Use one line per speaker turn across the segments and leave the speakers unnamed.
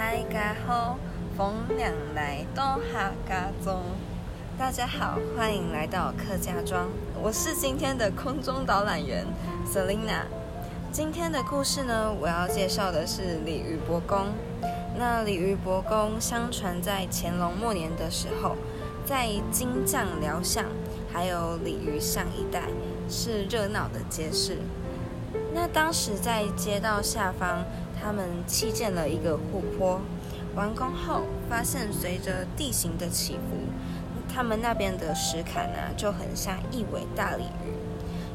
大家好，逢两来都哈嘎中。大家好，欢迎来到客家庄，我是今天的空中导览员 Selina。今天的故事呢，我要介绍的是鲤鱼伯公。那鲤鱼伯公相传在乾隆末年的时候，在金匠寮巷还有鲤鱼巷一带是热闹的街市。那当时在街道下方，他们砌建了一个护坡，完工后发现随着地形的起伏，他们那边的石坎啊就很像一尾大鲤鱼，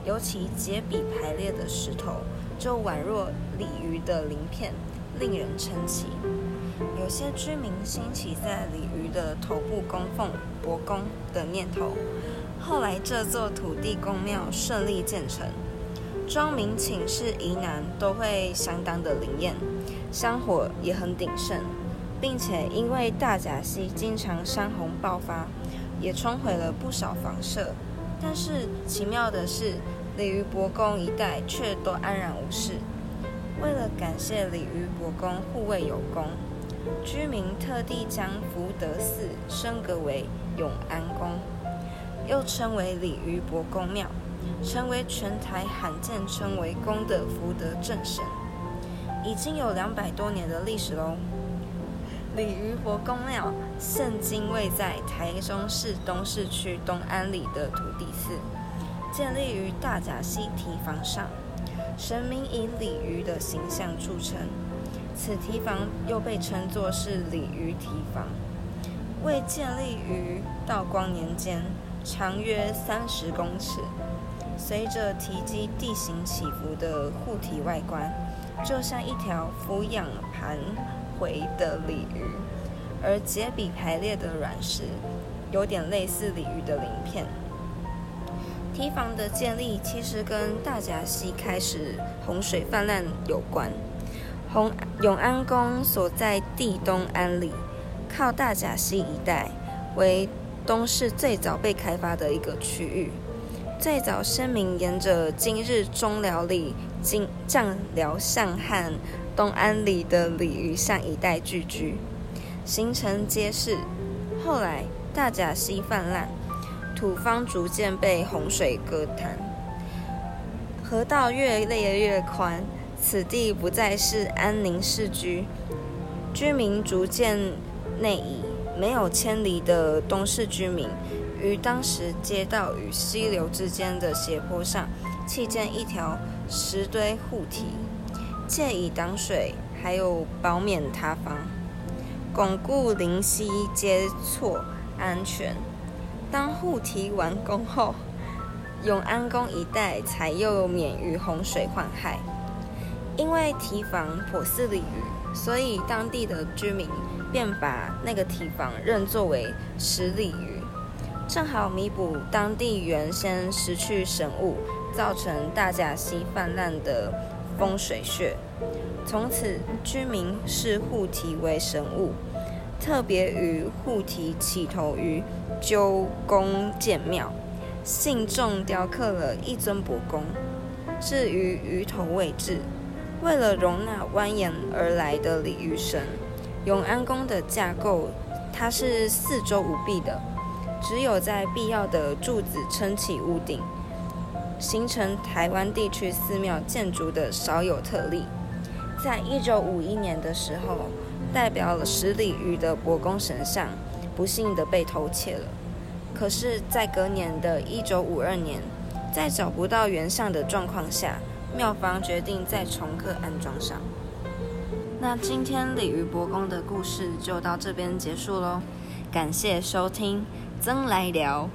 尤其结笔排列的石头就宛若鲤鱼的鳞片，令人称奇。有些居民兴起在鲤鱼的头部供奉伯公的念头，后来这座土地公庙顺利建成。庄民请示疑难都会相当的灵验，香火也很鼎盛，并且因为大甲溪经常山洪爆发，也冲毁了不少房舍。但是奇妙的是，鲤鱼伯公一带却都安然无事。为了感谢鲤鱼伯公护卫有功，居民特地将福德寺升格为永安宫，又称为鲤鱼伯公庙。成为全台罕见称为公的福德正神，已经有两百多年的历史喽。鲤鱼伯公庙现今位在台中市东势区东安里的土地寺，建立于大甲溪堤防上，神明以鲤鱼的形象著称，此堤防又被称作是鲤鱼堤防。为建立于道光年间，长约三十公尺。随着堤基地形起伏的护体外观，就像一条俯仰盘回的鲤鱼，而结比排列的卵石，有点类似鲤鱼的鳞片。堤防的建立其实跟大甲溪开始洪水泛滥有关。洪永安宫所在地东安里，靠大甲溪一带，为东市最早被开发的一个区域。最早先民沿着今日中寮里金匠寮巷和东安里的鲤鱼巷一带聚居，形成街市。后来大甲溪泛滥，土方逐渐被洪水割塌，河道越裂越宽，此地不再是安宁市居，居民逐渐内移，没有迁离的东势居民。于当时街道与溪流之间的斜坡上，砌建一条石堆护堤，借以挡水，还有保免塌方，巩固临溪接错安全。当护堤完工后，永安宫一带才又免于洪水患害。因为堤防颇似鲤鱼，所以当地的居民便把那个堤防认作为石鲤鱼。正好弥补当地原先失去神物，造成大甲溪泛滥的风水穴。从此，居民视护体为神物，特别于护体起头于鸠公建庙，信众雕刻了一尊伯公，置于鱼头位置。为了容纳蜿蜒而来的鲤鱼神，永安宫的架构它是四周无壁的。只有在必要的柱子撑起屋顶，形成台湾地区寺庙建筑的少有特例。在一九五一年的时候，代表了十里鱼的伯公神像不幸的被偷窃了。可是，在隔年的一九五二年，在找不到原像的状况下，庙方决定再重刻安装上。那今天鲤鱼伯公的故事就到这边结束喽，感谢收听。真来了